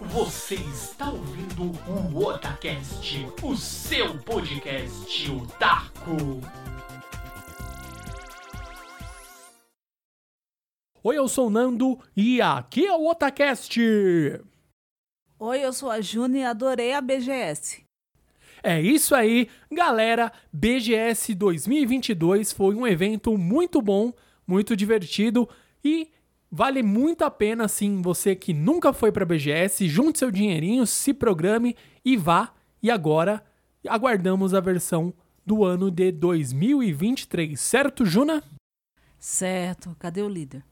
Você está ouvindo o Otacast, o seu podcast otaku. Oi, eu sou o Nando e aqui é o Otacast. Oi, eu sou a Juni e adorei a BGS. É isso aí, galera. BGS 2022 foi um evento muito bom, muito divertido e vale muito a pena sim você que nunca foi para BGS, junte seu dinheirinho, se programe e vá. E agora aguardamos a versão do ano de 2023, certo, Juna? Certo. Cadê o líder?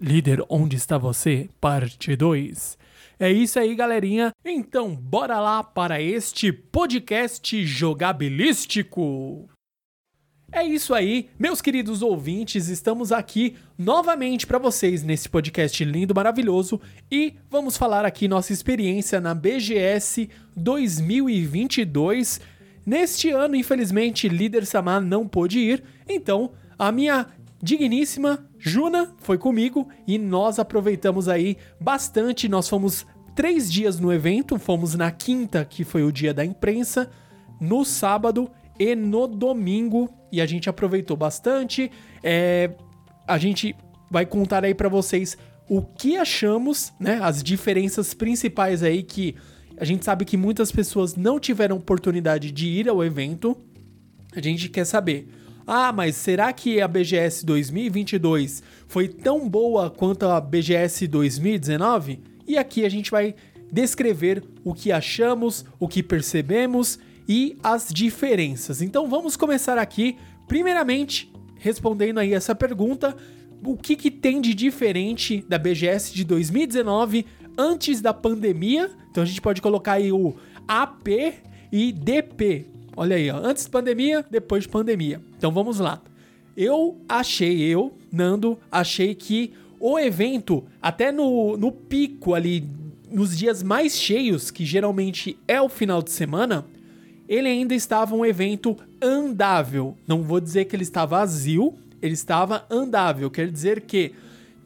Líder, onde está você? Parte 2. É isso aí, galerinha. Então, bora lá para este podcast jogabilístico. É isso aí, meus queridos ouvintes, estamos aqui novamente para vocês nesse podcast lindo, maravilhoso e vamos falar aqui nossa experiência na BGS 2022. Neste ano, infelizmente, líder Samar não pôde ir, então a minha digníssima Juna foi comigo e nós aproveitamos aí bastante. Nós fomos três dias no evento, fomos na quinta, que foi o dia da imprensa, no sábado e no domingo e a gente aproveitou bastante. É, a gente vai contar aí para vocês o que achamos, né? As diferenças principais aí que a gente sabe que muitas pessoas não tiveram oportunidade de ir ao evento. A gente quer saber. Ah, mas será que a BGS 2022 foi tão boa quanto a BGS 2019? E aqui a gente vai descrever o que achamos, o que percebemos e as diferenças. Então vamos começar aqui, primeiramente, respondendo aí essa pergunta: o que, que tem de diferente da BGS de 2019 antes da pandemia? Então a gente pode colocar aí o AP e DP. Olha aí, ó, antes de pandemia, depois de pandemia. Então vamos lá. Eu achei, eu, Nando, achei que o evento, até no, no pico ali, nos dias mais cheios, que geralmente é o final de semana, ele ainda estava um evento andável. Não vou dizer que ele está vazio, ele estava andável. Quer dizer que,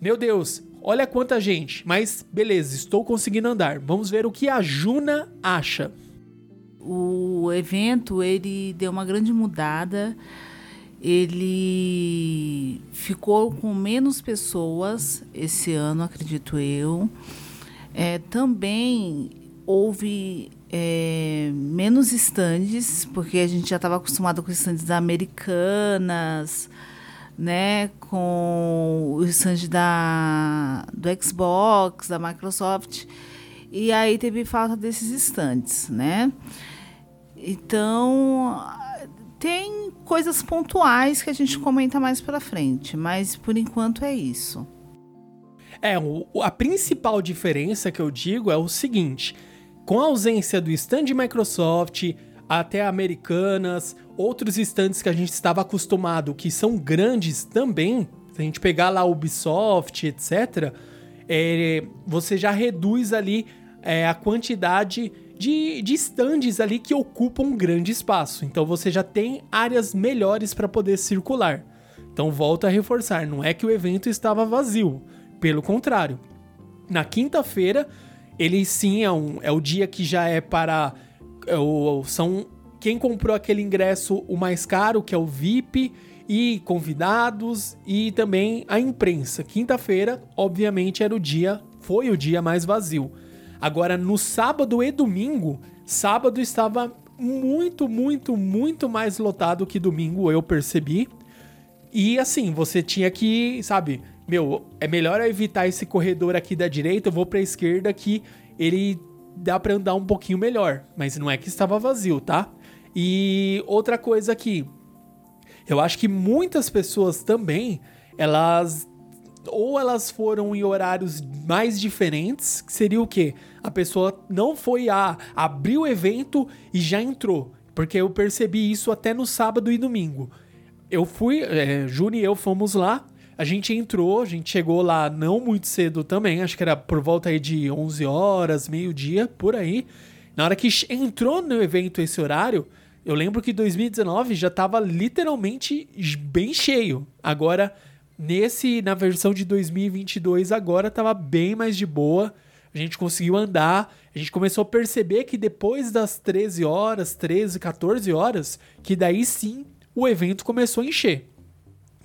meu Deus, olha quanta gente, mas beleza, estou conseguindo andar. Vamos ver o que a Juna acha. O evento ele deu uma grande mudada. Ele ficou com menos pessoas esse ano, acredito eu. É, também houve é, menos estandes, porque a gente já estava acostumado com estandes americanas, né, com o stand da, do Xbox, da Microsoft, e aí teve falta desses estandes, né? Então, tem coisas pontuais que a gente comenta mais para frente, mas por enquanto é isso. É, a principal diferença que eu digo é o seguinte: com a ausência do stand Microsoft, até Americanas, outros stands que a gente estava acostumado, que são grandes também, se a gente pegar lá Ubisoft, etc., é, você já reduz ali é, a quantidade de, de stands ali que ocupam um grande espaço. Então você já tem áreas melhores para poder circular. Então volto a reforçar, não é que o evento estava vazio, pelo contrário. Na quinta-feira ele sim é, um, é o dia que já é para. É o, são quem comprou aquele ingresso o mais caro, que é o VIP, e convidados e também a imprensa. Quinta-feira, obviamente, era o dia, foi o dia mais vazio. Agora, no sábado e domingo, sábado estava muito, muito, muito mais lotado que domingo, eu percebi. E assim, você tinha que, sabe, meu, é melhor evitar esse corredor aqui da direita, eu vou pra esquerda que ele dá pra andar um pouquinho melhor. Mas não é que estava vazio, tá? E outra coisa aqui, eu acho que muitas pessoas também, elas ou elas foram em horários mais diferentes, que seria o quê? A pessoa não foi a abrir o evento e já entrou, porque eu percebi isso até no sábado e domingo. Eu fui, é, Juni e eu fomos lá, a gente entrou, a gente chegou lá não muito cedo também, acho que era por volta aí de 11 horas, meio-dia, por aí. Na hora que entrou no evento esse horário, eu lembro que 2019 já estava literalmente bem cheio. Agora, nesse, na versão de 2022, agora estava bem mais de boa. a gente conseguiu andar, a gente começou a perceber que depois das 13 horas, 13, 14 horas, que daí sim o evento começou a encher.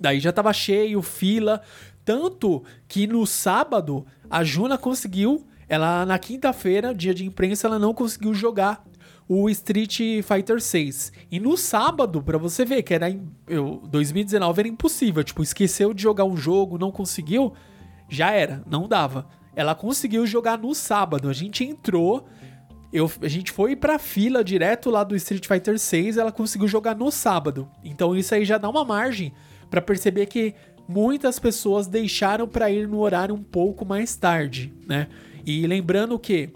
Daí já tava cheio, fila, tanto que no sábado a Juna conseguiu, ela na quinta-feira, dia de imprensa, ela não conseguiu jogar o Street Fighter 6. E no sábado, para você ver que era eu, 2019 era impossível, tipo, esqueceu de jogar um jogo, não conseguiu, já era, não dava. Ela conseguiu jogar no sábado. A gente entrou, eu, a gente foi pra fila direto lá do Street Fighter 6, ela conseguiu jogar no sábado. Então isso aí já dá uma margem para perceber que muitas pessoas deixaram para ir no horário um pouco mais tarde, né? E lembrando que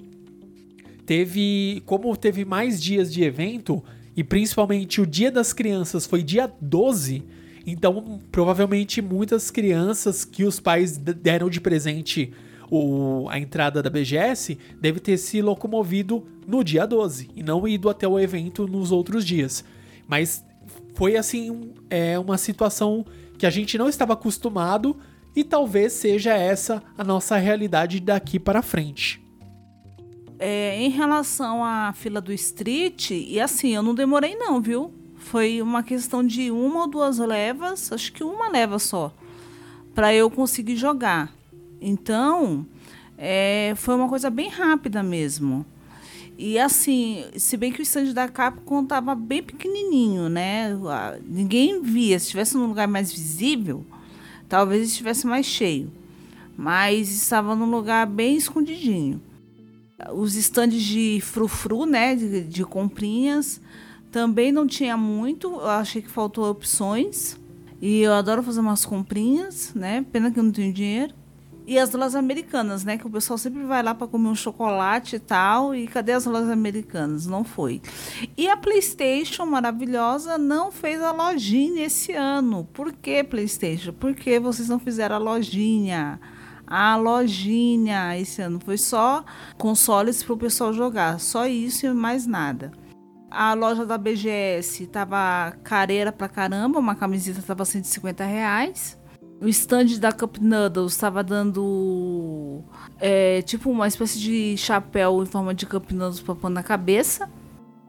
teve, como teve mais dias de evento, e principalmente o Dia das Crianças foi dia 12, então provavelmente muitas crianças que os pais deram de presente o, a entrada da BGS deve ter se locomovido no dia 12 e não ido até o evento nos outros dias. Mas foi assim é uma situação que a gente não estava acostumado e talvez seja essa a nossa realidade daqui para frente. É, em relação à fila do Street, e assim, eu não demorei não, viu? Foi uma questão de uma ou duas levas, acho que uma leva só, para eu conseguir jogar. Então, é, foi uma coisa bem rápida mesmo. E assim, se bem que o stand da Capcom estava bem pequenininho, né? Ninguém via. Se estivesse num lugar mais visível, talvez estivesse mais cheio. Mas estava num lugar bem escondidinho os estandes de frufru, né, de, de comprinhas, também não tinha muito. Eu achei que faltou opções. E eu adoro fazer umas comprinhas, né? Pena que eu não tenho dinheiro. E as lojas americanas, né? Que o pessoal sempre vai lá para comer um chocolate e tal. E cadê as lojas americanas? Não foi. E a PlayStation maravilhosa não fez a lojinha esse ano. Por que PlayStation? Porque vocês não fizeram a lojinha a lojinha esse ano. Foi só consoles para o pessoal jogar, só isso e mais nada. A loja da BGS tava careira pra caramba, uma camiseta tava 150 reais. O stand da Cup Noodles estava dando é, tipo uma espécie de chapéu em forma de Cup Noodles para pôr na cabeça.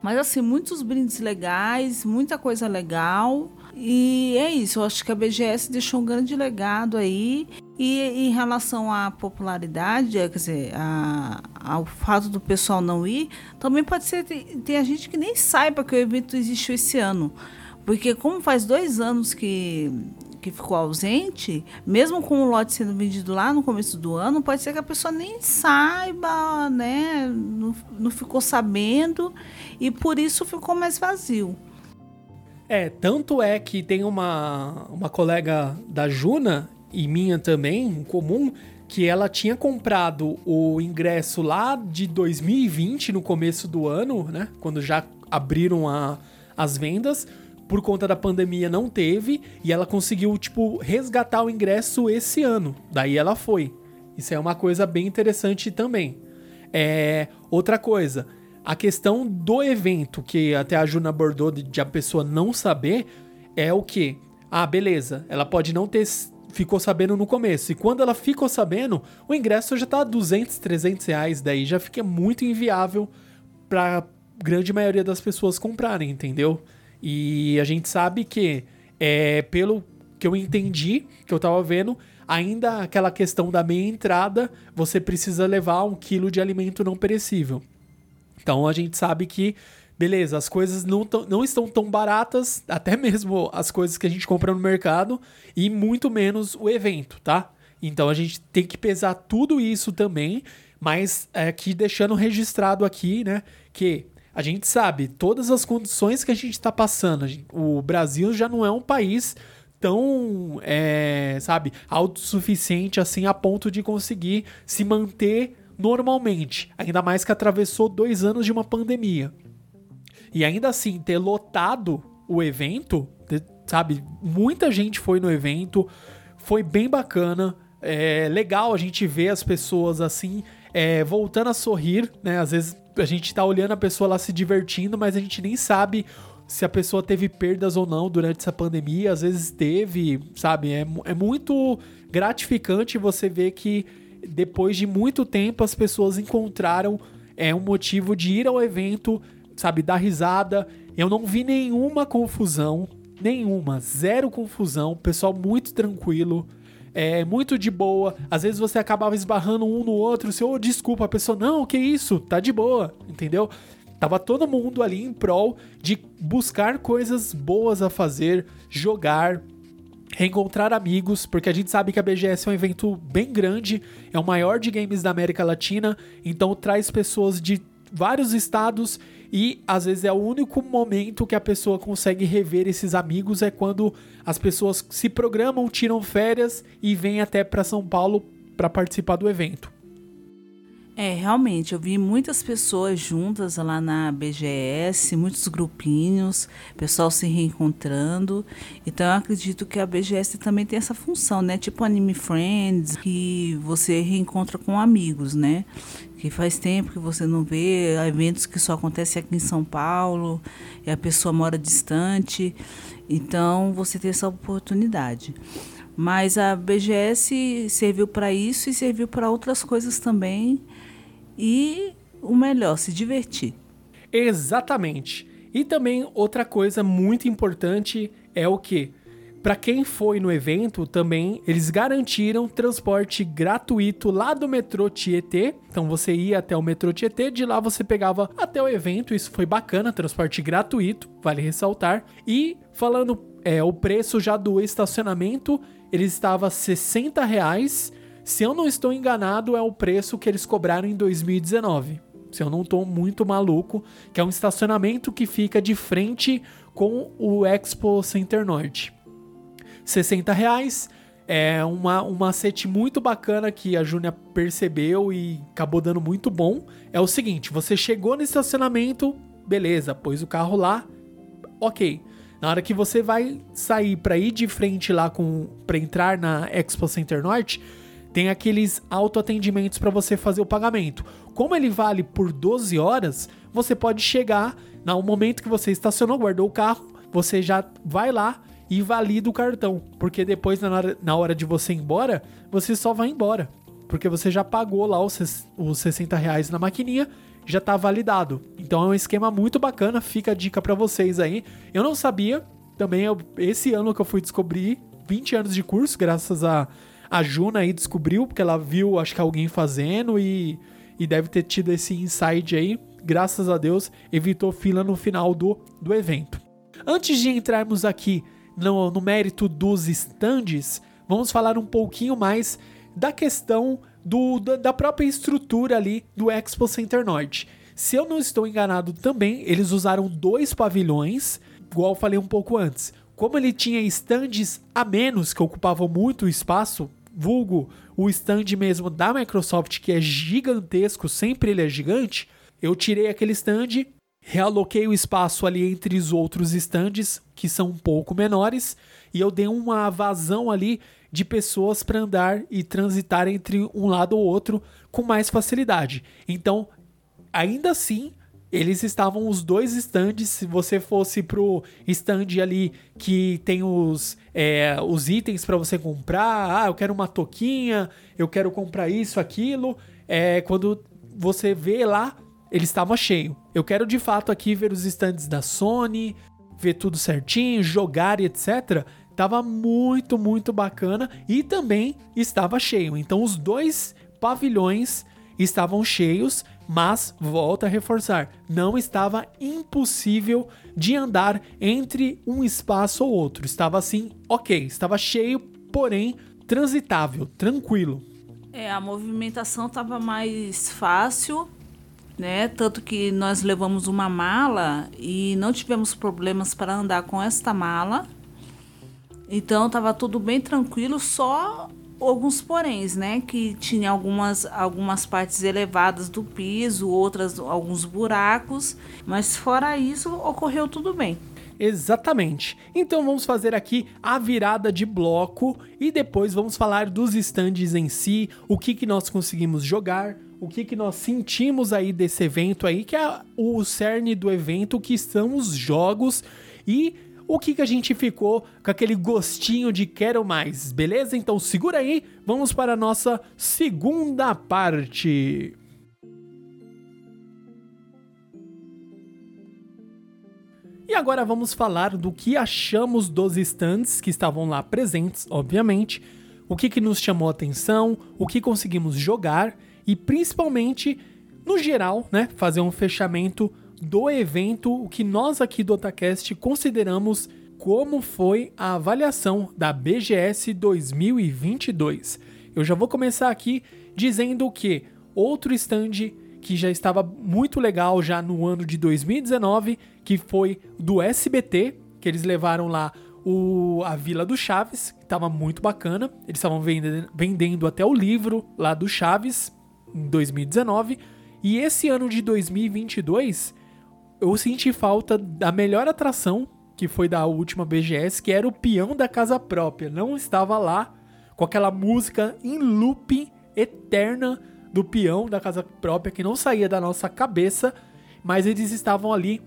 Mas assim, muitos brindes legais, muita coisa legal. E é isso, eu acho que a BGS deixou um grande legado aí. E em relação à popularidade, quer dizer, a, ao fato do pessoal não ir, também pode ser tem, tem a gente que nem saiba que o evento existiu esse ano. Porque como faz dois anos que, que ficou ausente, mesmo com o lote sendo vendido lá no começo do ano, pode ser que a pessoa nem saiba, né? Não, não ficou sabendo e por isso ficou mais vazio. É, tanto é que tem uma, uma colega da Juna e minha também, em comum, que ela tinha comprado o ingresso lá de 2020, no começo do ano, né? Quando já abriram a, as vendas. Por conta da pandemia não teve e ela conseguiu, tipo, resgatar o ingresso esse ano. Daí ela foi. Isso é uma coisa bem interessante também. É, outra coisa, a questão do evento, que até a Juna abordou de, de a pessoa não saber, é o que? Ah, beleza, ela pode não ter ficou sabendo no começo. E quando ela ficou sabendo, o ingresso já tá 200, 300 reais. Daí já fica muito inviável pra grande maioria das pessoas comprarem, entendeu? E a gente sabe que, é, pelo que eu entendi, que eu tava vendo, ainda aquela questão da meia entrada, você precisa levar um quilo de alimento não perecível. Então a gente sabe que, beleza, as coisas não, não estão tão baratas, até mesmo as coisas que a gente compra no mercado, e muito menos o evento, tá? Então a gente tem que pesar tudo isso também, mas é, aqui deixando registrado aqui, né, que a gente sabe todas as condições que a gente está passando. O Brasil já não é um país tão, é, sabe, autossuficiente assim a ponto de conseguir se manter normalmente, ainda mais que atravessou dois anos de uma pandemia. E ainda assim, ter lotado o evento, sabe? Muita gente foi no evento, foi bem bacana. É legal a gente ver as pessoas assim, é, voltando a sorrir, né? Às vezes a gente tá olhando a pessoa lá se divertindo, mas a gente nem sabe se a pessoa teve perdas ou não durante essa pandemia. Às vezes teve, sabe? É, é muito gratificante você ver que depois de muito tempo as pessoas encontraram é, um motivo de ir ao evento, sabe, dar risada. Eu não vi nenhuma confusão, nenhuma, zero confusão, pessoal muito tranquilo. É muito de boa. Às vezes você acabava esbarrando um no outro. Você, oh, desculpa, a pessoa, não, que isso, tá de boa, entendeu? Tava todo mundo ali em prol de buscar coisas boas a fazer, jogar, reencontrar amigos, porque a gente sabe que a BGS é um evento bem grande, é o maior de games da América Latina, então traz pessoas de vários estados e às vezes é o único momento que a pessoa consegue rever esses amigos é quando as pessoas se programam, tiram férias e vêm até para São Paulo para participar do evento. É, realmente, eu vi muitas pessoas juntas lá na BGS, muitos grupinhos, pessoal se reencontrando. Então eu acredito que a BGS também tem essa função, né? Tipo Anime Friends, que você reencontra com amigos, né? Que faz tempo que você não vê, eventos que só acontecem aqui em São Paulo, e a pessoa mora distante. Então você tem essa oportunidade. Mas a BGS serviu para isso e serviu para outras coisas também e o melhor, se divertir. Exatamente. E também outra coisa muito importante é o que? Para quem foi no evento, também eles garantiram transporte gratuito lá do metrô Tietê. Então você ia até o metrô Tietê, de lá você pegava até o evento. Isso foi bacana, transporte gratuito, vale ressaltar. E falando é, o preço já do estacionamento, ele estava 60 reais se eu não estou enganado, é o preço que eles cobraram em 2019. Se eu não estou muito maluco, que é um estacionamento que fica de frente com o Expo Center Norte. 60 reais é uma, um macete muito bacana que a Júnia percebeu e acabou dando muito bom. É o seguinte: você chegou no estacionamento, beleza, pôs o carro lá, ok. Na hora que você vai sair para ir de frente lá com para entrar na Expo Center Norte, tem aqueles autoatendimentos para você fazer o pagamento. Como ele vale por 12 horas, você pode chegar no momento que você estacionou, guardou o carro, você já vai lá e valida o cartão, porque depois na hora, na hora de você ir embora, você só vai embora, porque você já pagou lá os, os 60 reais na maquininha, já tá validado. Então é um esquema muito bacana, fica a dica para vocês aí. Eu não sabia, também eu, esse ano que eu fui descobrir, 20 anos de curso, graças a a Juna aí descobriu, porque ela viu, acho que alguém fazendo e, e deve ter tido esse insight aí. Graças a Deus, evitou fila no final do, do evento. Antes de entrarmos aqui no, no mérito dos stands, vamos falar um pouquinho mais da questão do, da própria estrutura ali do Expo Center Norte. Se eu não estou enganado também, eles usaram dois pavilhões, igual eu falei um pouco antes. Como ele tinha stands a menos que ocupavam muito espaço, vulgo o stand mesmo da Microsoft, que é gigantesco, sempre ele é gigante, eu tirei aquele stand, realoquei o espaço ali entre os outros stands, que são um pouco menores, e eu dei uma vazão ali de pessoas para andar e transitar entre um lado ou outro com mais facilidade. Então, ainda assim, eles estavam os dois stands. Se você fosse pro stand ali que tem os, é, os itens para você comprar, ah, eu quero uma toquinha, eu quero comprar isso, aquilo. É, quando você vê lá, ele estava cheio. Eu quero de fato aqui ver os stands da Sony, ver tudo certinho, jogar e etc. Tava muito, muito bacana e também estava cheio. Então os dois pavilhões estavam cheios mas, volto a reforçar, não estava impossível de andar entre um espaço ou outro. Estava assim, ok, estava cheio, porém transitável, tranquilo. É, a movimentação estava mais fácil, né? Tanto que nós levamos uma mala e não tivemos problemas para andar com esta mala. Então estava tudo bem tranquilo, só alguns poréns, né? Que tinha algumas, algumas partes elevadas do piso, outras alguns buracos, mas fora isso ocorreu tudo bem. Exatamente. Então vamos fazer aqui a virada de bloco e depois vamos falar dos stands em si, o que, que nós conseguimos jogar, o que, que nós sentimos aí desse evento aí, que é o cerne do evento, que são os jogos e o que, que a gente ficou com aquele gostinho de quero mais, beleza? Então segura aí, vamos para a nossa segunda parte. E agora vamos falar do que achamos dos stands que estavam lá presentes, obviamente, o que, que nos chamou a atenção, o que conseguimos jogar e principalmente, no geral, né, fazer um fechamento do evento, o que nós aqui do Otacast consideramos como foi a avaliação da BGS 2022. Eu já vou começar aqui dizendo que outro stand que já estava muito legal já no ano de 2019, que foi do SBT, que eles levaram lá o, a Vila do Chaves, que estava muito bacana. Eles estavam vendendo, vendendo até o livro lá do Chaves em 2019. E esse ano de 2022, eu senti falta da melhor atração, que foi da última BGS, que era o peão da casa própria. Não estava lá com aquela música em loop eterna do peão da casa própria que não saía da nossa cabeça, mas eles estavam ali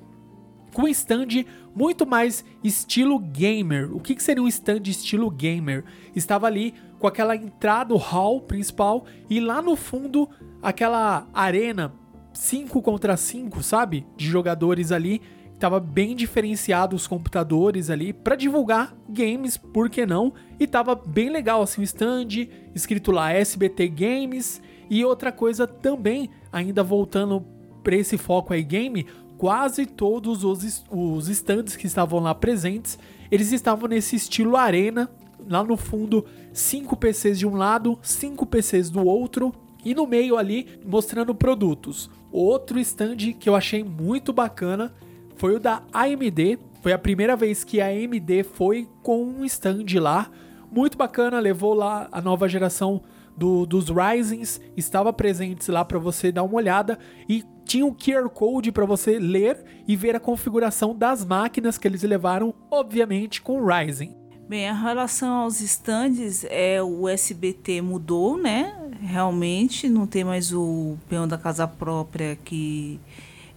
com um stand muito mais estilo gamer. O que, que seria um stand estilo gamer? Estava ali com aquela entrada, o hall principal, e lá no fundo aquela arena 5 contra 5, sabe? De jogadores ali. Tava bem diferenciado os computadores ali para divulgar games, por que não? E tava bem legal assim o stand, escrito lá SBT Games e outra coisa também, ainda voltando para esse foco aí game, quase todos os, os stands que estavam lá presentes, eles estavam nesse estilo arena, lá no fundo, cinco PCs de um lado, cinco PCs do outro, e no meio ali mostrando produtos. Outro stand que eu achei muito bacana foi o da AMD. Foi a primeira vez que a AMD foi com um stand lá. Muito bacana, levou lá a nova geração do, dos Risings estava presentes lá para você dar uma olhada e tinha um QR Code para você ler e ver a configuração das máquinas que eles levaram, obviamente com o Ryzen. Bem, a relação aos stands, é, o SBT mudou, né? Realmente, não tem mais o peão da casa própria que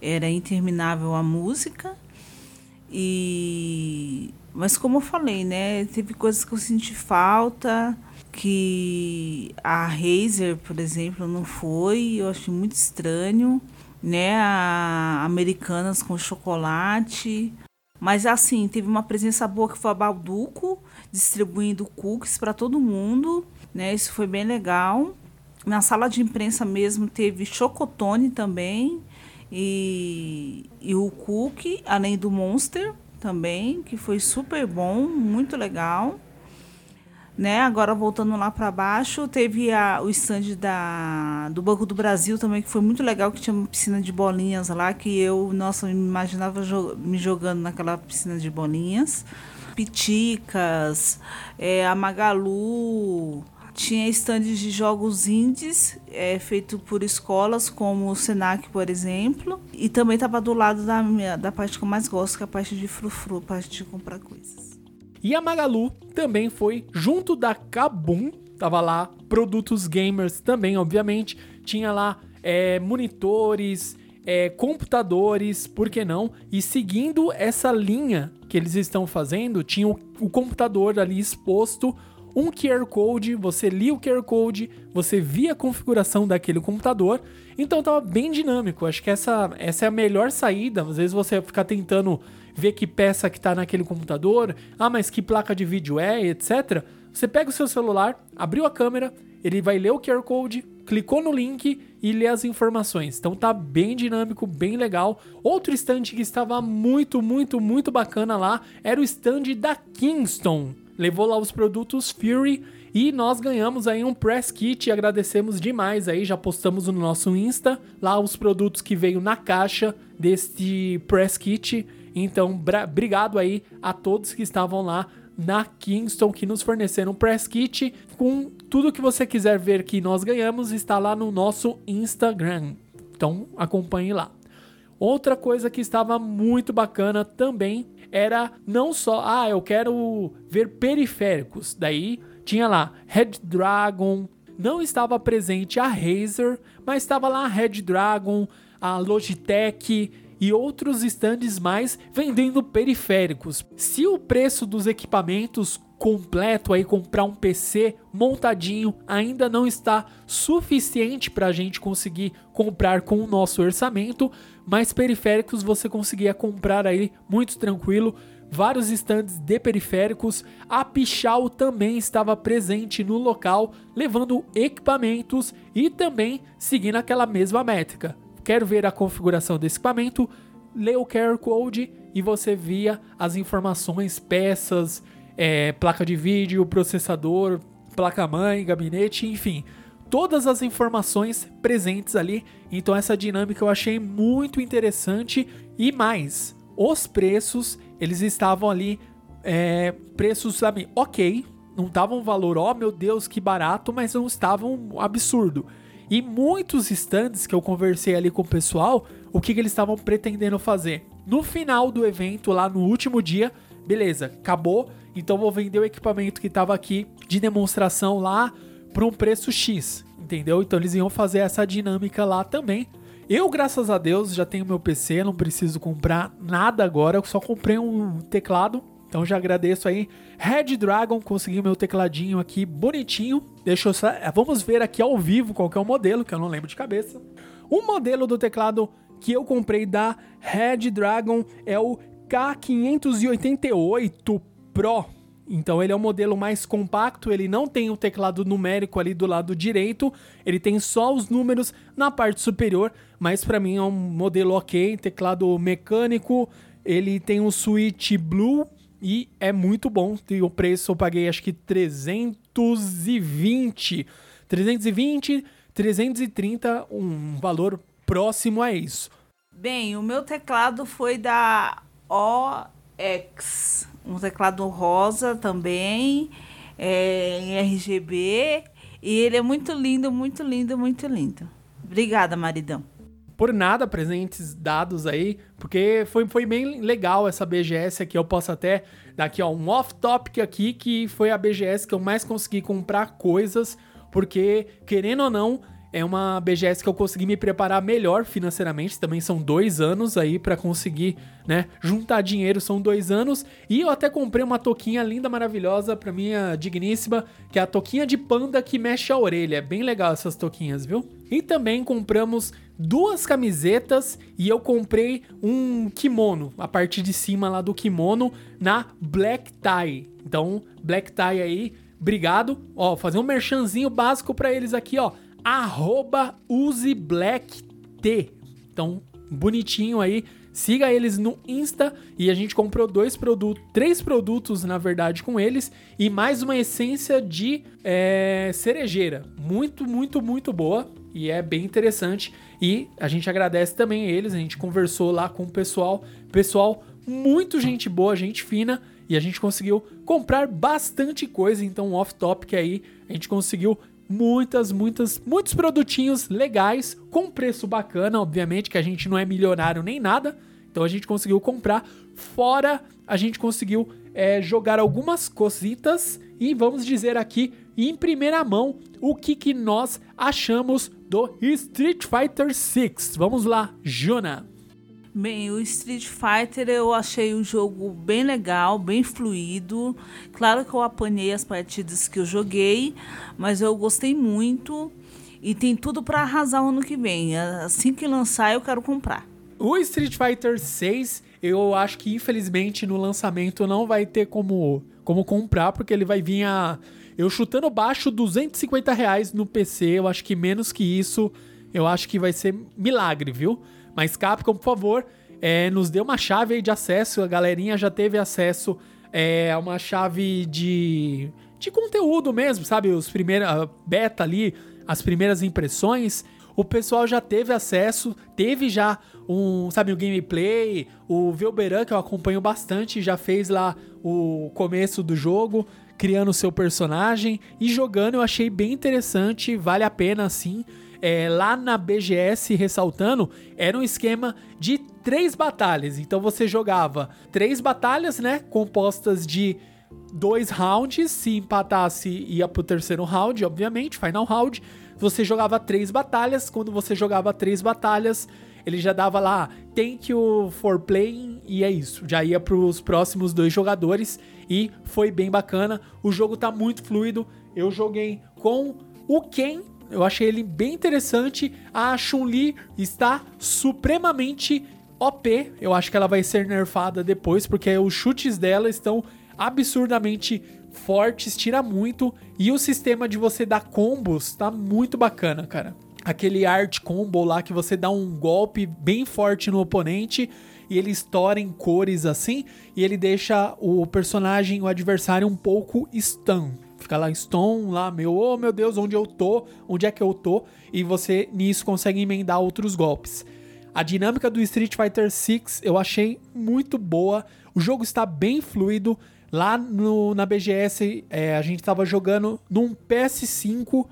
era interminável a música. E mas como eu falei, né, teve coisas que eu senti falta que a Razer, por exemplo, não foi, eu achei muito estranho, né? A Americanas com chocolate. Mas assim, teve uma presença boa que foi a Balduco, distribuindo cookies para todo mundo, né? Isso foi bem legal. Na sala de imprensa mesmo teve chocotone também e, e o cookie, além do Monster também, que foi super bom, muito legal. Né? Agora voltando lá para baixo, teve a, o stand da, do Banco do Brasil também, que foi muito legal, que tinha uma piscina de bolinhas lá, que eu, nossa, me imaginava jo me jogando naquela piscina de bolinhas. Piticas, é, a Magalu, tinha estandes de jogos indies é, feito por escolas como o Senac, por exemplo. E também estava do lado da, da parte que eu mais gosto, que é a parte de frufru, a parte de comprar coisas. E a Magalu também foi junto da Kabum, tava lá produtos gamers também, obviamente, tinha lá é, monitores, é, computadores, por que não? E seguindo essa linha que eles estão fazendo, tinha o, o computador ali exposto, um QR Code, você lia o QR Code, você via a configuração daquele computador, então tava bem dinâmico. Acho que essa, essa é a melhor saída. Às vezes você ficar tentando ver que peça que está naquele computador, ah, mas que placa de vídeo é, etc. Você pega o seu celular, abriu a câmera, ele vai ler o QR Code, clicou no link e lê as informações. Então tá bem dinâmico, bem legal. Outro stand que estava muito, muito, muito bacana lá era o stand da Kingston. Levou lá os produtos Fury e nós ganhamos aí um press kit, agradecemos demais aí, já postamos no nosso Insta lá os produtos que veio na caixa deste press kit. Então, obrigado aí a todos que estavam lá na Kingston que nos forneceram um press kit com tudo que você quiser ver que nós ganhamos está lá no nosso Instagram. Então, acompanhe lá. Outra coisa que estava muito bacana também era não só, ah, eu quero ver periféricos. Daí tinha lá Red Dragon, não estava presente a Razer, mas estava lá a Red Dragon, a Logitech, e outros stands mais vendendo periféricos. Se o preço dos equipamentos completo aí comprar um PC montadinho ainda não está suficiente para a gente conseguir comprar com o nosso orçamento, mas periféricos você conseguia comprar aí muito tranquilo. Vários stands de periféricos, a Pichal também estava presente no local, levando equipamentos e também seguindo aquela mesma métrica. Quero ver a configuração desse equipamento, lê o QR Code e você via as informações, peças, é, placa de vídeo, processador, placa-mãe, gabinete, enfim, todas as informações presentes ali. Então essa dinâmica eu achei muito interessante e mais, os preços eles estavam ali é, preços sabe, ok, não estavam um valor, ó oh, meu Deus que barato, mas não estavam um absurdo. E muitos stands que eu conversei ali com o pessoal, o que, que eles estavam pretendendo fazer? No final do evento, lá no último dia, beleza, acabou, então vou vender o equipamento que estava aqui de demonstração lá por um preço X, entendeu? Então eles iam fazer essa dinâmica lá também. Eu, graças a Deus, já tenho meu PC, não preciso comprar nada agora, eu só comprei um teclado. Então já agradeço aí. Red Dragon, consegui meu tecladinho aqui bonitinho. Deixa eu só... Vamos ver aqui ao vivo qual é o modelo, que eu não lembro de cabeça. O modelo do teclado que eu comprei da Red Dragon é o K588 Pro. Então ele é um modelo mais compacto, ele não tem o teclado numérico ali do lado direito, ele tem só os números na parte superior, mas para mim é um modelo ok, teclado mecânico, ele tem um switch blue e é muito bom. E o preço eu paguei acho que 320, 320, 330, um valor próximo a isso. Bem, o meu teclado foi da OX um teclado rosa também, é, em RGB. E ele é muito lindo, muito lindo, muito lindo. Obrigada, maridão. Por nada, presentes dados aí, porque foi, foi bem legal essa BGS aqui. Eu posso até dar aqui ó, um off-topic aqui, que foi a BGS que eu mais consegui comprar coisas, porque, querendo ou não, é uma BGS que eu consegui me preparar melhor financeiramente. Também são dois anos aí para conseguir, né? Juntar dinheiro são dois anos. E eu até comprei uma toquinha linda, maravilhosa para minha digníssima, que é a toquinha de panda que mexe a orelha. É bem legal essas toquinhas, viu? E também compramos duas camisetas e eu comprei um kimono, a parte de cima lá do kimono na Black Tie. Então, Black Tie aí, obrigado. Ó, fazer um merchanzinho básico para eles aqui, ó arroba useblackT. Então, bonitinho aí. Siga eles no Insta e a gente comprou dois produtos, três produtos na verdade com eles e mais uma essência de é, cerejeira. Muito, muito, muito boa e é bem interessante. E a gente agradece também eles, a gente conversou lá com o pessoal, pessoal muito gente boa, gente fina e a gente conseguiu comprar bastante coisa. Então, off-topic aí, a gente conseguiu muitas, muitas, muitos produtinhos legais com preço bacana, obviamente que a gente não é milionário nem nada, então a gente conseguiu comprar. Fora, a gente conseguiu é, jogar algumas cositas e vamos dizer aqui em primeira mão o que, que nós achamos do Street Fighter 6. Vamos lá, Juna. Bem, o Street Fighter eu achei um jogo bem legal, bem fluido. Claro que eu apanhei as partidas que eu joguei, mas eu gostei muito e tem tudo para arrasar o ano que vem. Assim que lançar, eu quero comprar. O Street Fighter 6, eu acho que infelizmente no lançamento não vai ter como, como comprar, porque ele vai vir a. Eu chutando baixo 250 reais no PC, eu acho que menos que isso, eu acho que vai ser milagre, viu? Mas Capcom, por favor, é, nos dê uma chave de acesso. A galerinha já teve acesso é, a uma chave de, de conteúdo mesmo, sabe? Os primeiros beta ali, as primeiras impressões. O pessoal já teve acesso, teve já um, sabe, o um gameplay. O Velberan, que eu acompanho bastante, já fez lá o começo do jogo, criando o seu personagem e jogando. Eu achei bem interessante, vale a pena assim é, lá na BGS, ressaltando, era um esquema de três batalhas. Então você jogava três batalhas, né? Compostas de dois rounds. Se empatasse, ia pro terceiro round, obviamente, final round. Você jogava três batalhas. Quando você jogava três batalhas, ele já dava lá thank you for playing e é isso. Já ia para os próximos dois jogadores e foi bem bacana. O jogo tá muito fluido. Eu joguei com o Ken, eu achei ele bem interessante. A Chun-Li está supremamente OP. Eu acho que ela vai ser nerfada depois, porque os chutes dela estão absurdamente fortes, tira muito. E o sistema de você dar combos tá muito bacana, cara. Aquele art combo lá que você dá um golpe bem forte no oponente e ele estoura em cores assim e ele deixa o personagem, o adversário um pouco stun. Fica lá stun, lá, meu, oh meu Deus, onde eu tô? Onde é que eu tô? E você nisso consegue emendar outros golpes. A dinâmica do Street Fighter 6 eu achei muito boa. O jogo está bem fluido. Lá no, na BGS, é, a gente estava jogando num PS5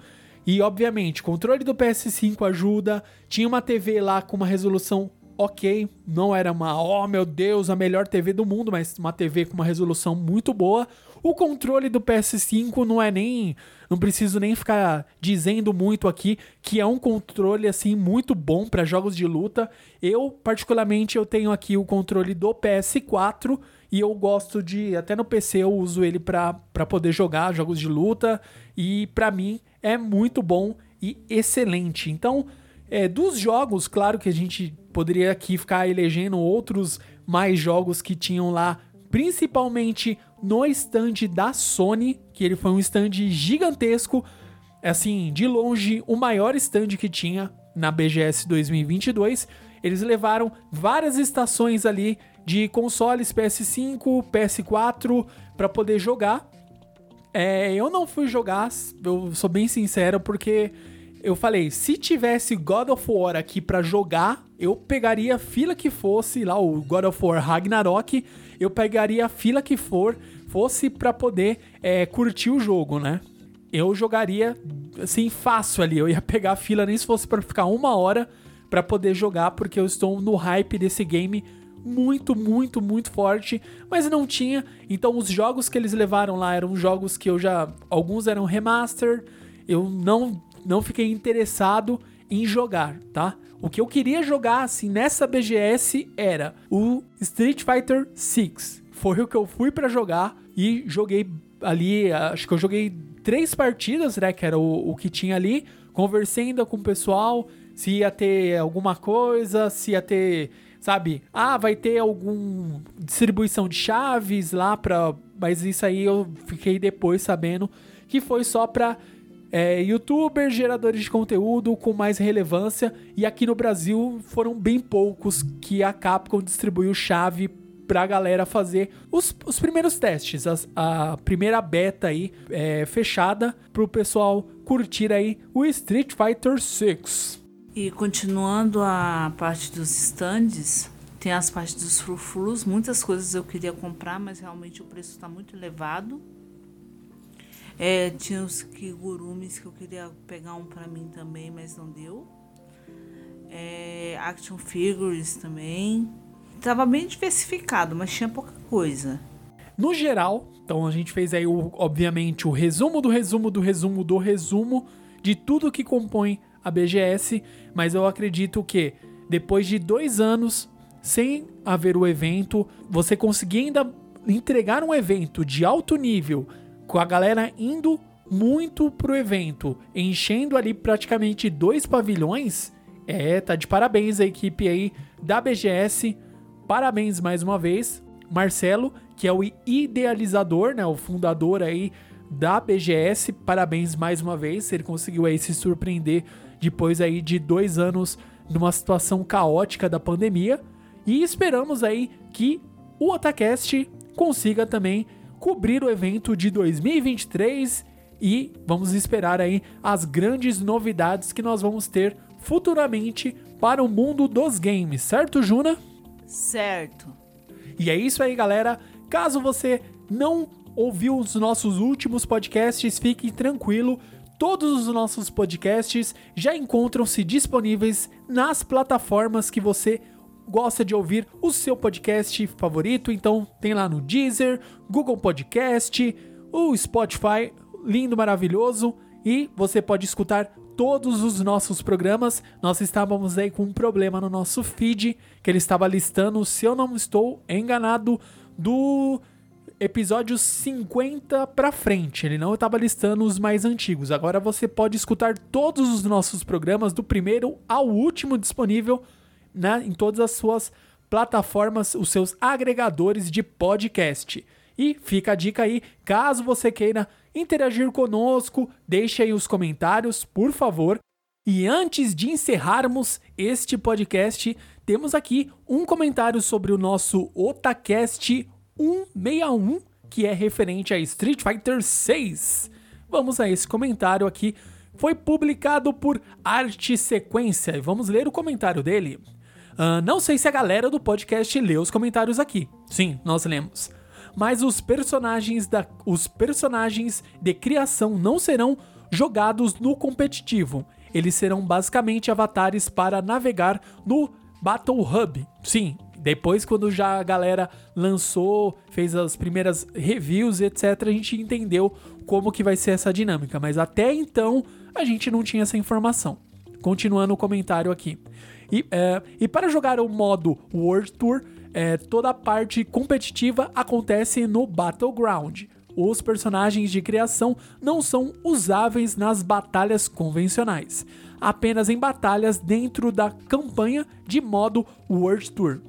e, obviamente, controle do PS5 ajuda. Tinha uma TV lá com uma resolução ok, não era uma, oh meu Deus, a melhor TV do mundo, mas uma TV com uma resolução muito boa. O controle do PS5 não é nem, não preciso nem ficar dizendo muito aqui que é um controle assim muito bom para jogos de luta. Eu particularmente eu tenho aqui o controle do PS4 e eu gosto de, até no PC eu uso ele para poder jogar jogos de luta e para mim é muito bom e excelente. Então, é, dos jogos, claro que a gente poderia aqui ficar elegendo outros mais jogos que tinham lá, principalmente no stand da Sony, que ele foi um stand gigantesco, assim, de longe o maior stand que tinha na BGS 2022. Eles levaram várias estações ali de consoles PS5, PS4 para poder jogar. É, eu não fui jogar, eu sou bem sincero, porque eu falei, se tivesse God of War aqui para jogar, eu pegaria a fila que fosse, lá o God of War Ragnarok, eu pegaria a fila que for, fosse para poder é, curtir o jogo, né? Eu jogaria assim fácil ali, eu ia pegar a fila nem se fosse para ficar uma hora para poder jogar, porque eu estou no hype desse game muito, muito, muito forte, mas não tinha. Então os jogos que eles levaram lá eram jogos que eu já alguns eram remaster, eu não não fiquei interessado em jogar, tá? O que eu queria jogar assim nessa BGS era o Street Fighter 6. Foi o que eu fui para jogar e joguei ali, acho que eu joguei três partidas, né, que era o, o que tinha ali, conversei ainda com o pessoal, se ia ter alguma coisa, se ia ter sabe? Ah, vai ter algum distribuição de chaves lá para, mas isso aí eu fiquei depois sabendo que foi só para é, youtubers, geradores de conteúdo com mais relevância e aqui no Brasil foram bem poucos que a Capcom distribuiu chave pra galera fazer os, os primeiros testes, a, a primeira beta aí é, fechada pro pessoal curtir aí o Street Fighter 6. E continuando a parte dos stands, tem as partes dos frufrus. Muitas coisas eu queria comprar, mas realmente o preço está muito elevado. É, tinha os kigurumis que eu queria pegar um para mim também, mas não deu. É, action figures também. Tava bem diversificado, mas tinha pouca coisa. No geral, então a gente fez aí, o, obviamente, o resumo do resumo do resumo do resumo de tudo que compõe a BGS, mas eu acredito que depois de dois anos sem haver o evento, você conseguir ainda entregar um evento de alto nível, com a galera indo muito pro evento, enchendo ali praticamente dois pavilhões, é, tá de parabéns a equipe aí da BGS. Parabéns mais uma vez, Marcelo, que é o idealizador, né, o fundador aí da BGS. Parabéns mais uma vez, ele conseguiu aí se surpreender depois aí de dois anos numa situação caótica da pandemia. E esperamos aí que o Otacast consiga também cobrir o evento de 2023 e vamos esperar aí as grandes novidades que nós vamos ter futuramente para o mundo dos games, certo, Juna? Certo. E é isso aí, galera. Caso você não ouviu os nossos últimos podcasts, fique tranquilo, Todos os nossos podcasts já encontram-se disponíveis nas plataformas que você gosta de ouvir o seu podcast favorito. Então, tem lá no Deezer, Google Podcast, o Spotify, lindo, maravilhoso. E você pode escutar todos os nossos programas. Nós estávamos aí com um problema no nosso feed, que ele estava listando, se eu não estou enganado, do episódio 50 para frente. Ele não estava listando os mais antigos. Agora você pode escutar todos os nossos programas do primeiro ao último disponível né, em todas as suas plataformas, os seus agregadores de podcast. E fica a dica aí, caso você queira interagir conosco, deixe aí os comentários, por favor. E antes de encerrarmos este podcast, temos aqui um comentário sobre o nosso Otacast 161, que é referente a Street Fighter 6. Vamos a esse comentário aqui. Foi publicado por Arte Sequência e vamos ler o comentário dele. Uh, não sei se a galera do podcast leu os comentários aqui. Sim, nós lemos. Mas os personagens, da, os personagens de criação não serão jogados no competitivo. Eles serão basicamente avatares para navegar no Battle Hub. Sim, depois, quando já a galera lançou, fez as primeiras reviews, etc., a gente entendeu como que vai ser essa dinâmica. Mas até então, a gente não tinha essa informação. Continuando o comentário aqui. E, é, e para jogar o modo World Tour, é, toda a parte competitiva acontece no Battleground. Os personagens de criação não são usáveis nas batalhas convencionais, apenas em batalhas dentro da campanha de modo World Tour.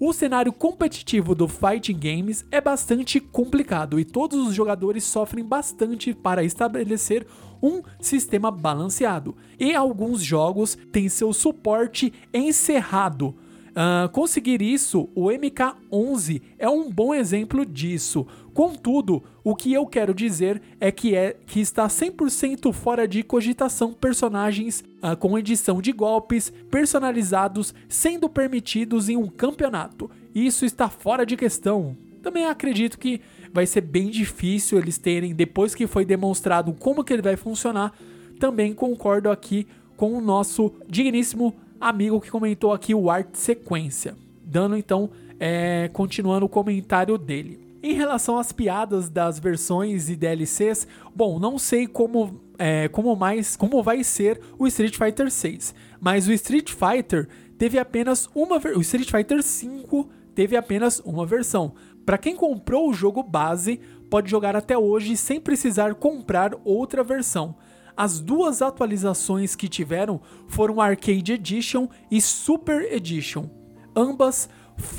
O cenário competitivo do Fighting Games é bastante complicado e todos os jogadores sofrem bastante para estabelecer um sistema balanceado. E alguns jogos têm seu suporte encerrado. Uh, conseguir isso, o MK11 é um bom exemplo disso. Contudo, o que eu quero dizer é que, é, que está 100% fora de cogitação personagens uh, com edição de golpes personalizados sendo permitidos em um campeonato. Isso está fora de questão. Também acredito que vai ser bem difícil eles terem, depois que foi demonstrado como que ele vai funcionar, também concordo aqui com o nosso digníssimo amigo que comentou aqui o Art Sequência. Dando então, é, continuando o comentário dele. Em relação às piadas das versões e DLCs, bom, não sei como, é, como mais como vai ser o Street Fighter 6, mas o Street Fighter teve apenas uma o Street Fighter 5 teve apenas uma versão. Para quem comprou o jogo base, pode jogar até hoje sem precisar comprar outra versão. As duas atualizações que tiveram foram Arcade Edition e Super Edition. Ambas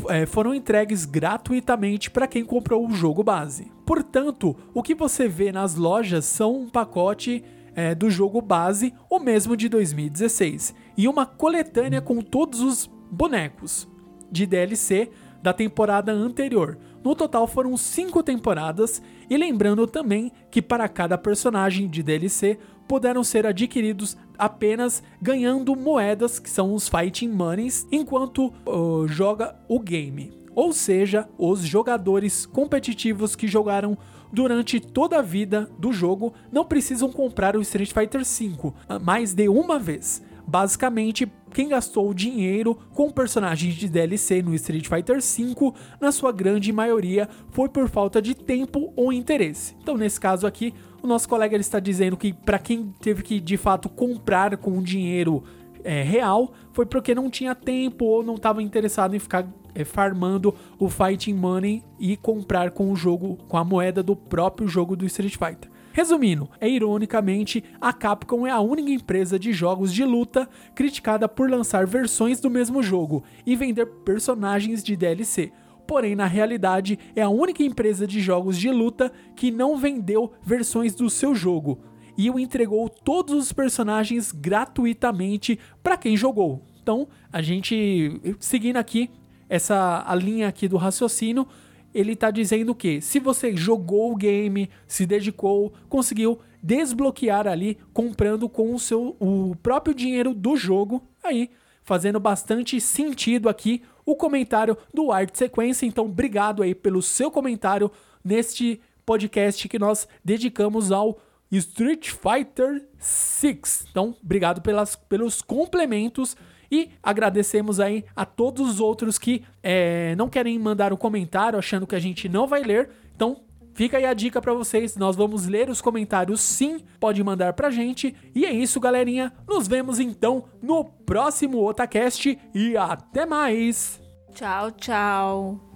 é, foram entregues gratuitamente para quem comprou o jogo base. Portanto, o que você vê nas lojas são um pacote é, do jogo base, o mesmo de 2016, e uma coletânea com todos os bonecos de DLC da temporada anterior. No total foram cinco temporadas, e lembrando também que para cada personagem de DLC puderam ser adquiridos apenas ganhando moedas, que são os Fighting Monies, enquanto uh, joga o game. Ou seja, os jogadores competitivos que jogaram durante toda a vida do jogo não precisam comprar o Street Fighter V uh, mais de uma vez. Basicamente, quem gastou dinheiro com personagens de DLC no Street Fighter V, na sua grande maioria, foi por falta de tempo ou interesse. Então, nesse caso aqui, o nosso colega está dizendo que para quem teve que de fato comprar com dinheiro é, real, foi porque não tinha tempo ou não estava interessado em ficar é, farmando o Fighting Money e comprar com o jogo, com a moeda do próprio jogo do Street Fighter. Resumindo, é ironicamente, a Capcom é a única empresa de jogos de luta criticada por lançar versões do mesmo jogo e vender personagens de DLC. Porém, na realidade, é a única empresa de jogos de luta que não vendeu versões do seu jogo e o entregou todos os personagens gratuitamente para quem jogou. Então, a gente seguindo aqui essa a linha aqui do raciocínio, ele está dizendo que se você jogou o game, se dedicou, conseguiu desbloquear ali comprando com o seu o próprio dinheiro do jogo, aí fazendo bastante sentido aqui o comentário do Art Sequência. Então, obrigado aí pelo seu comentário neste podcast que nós dedicamos ao Street Fighter 6. Então, obrigado pelas, pelos complementos e agradecemos aí a todos os outros que é, não querem mandar um comentário achando que a gente não vai ler. Então, Fica aí a dica para vocês, nós vamos ler os comentários sim, pode mandar pra gente. E é isso, galerinha. Nos vemos então no próximo Otacast e até mais. Tchau, tchau.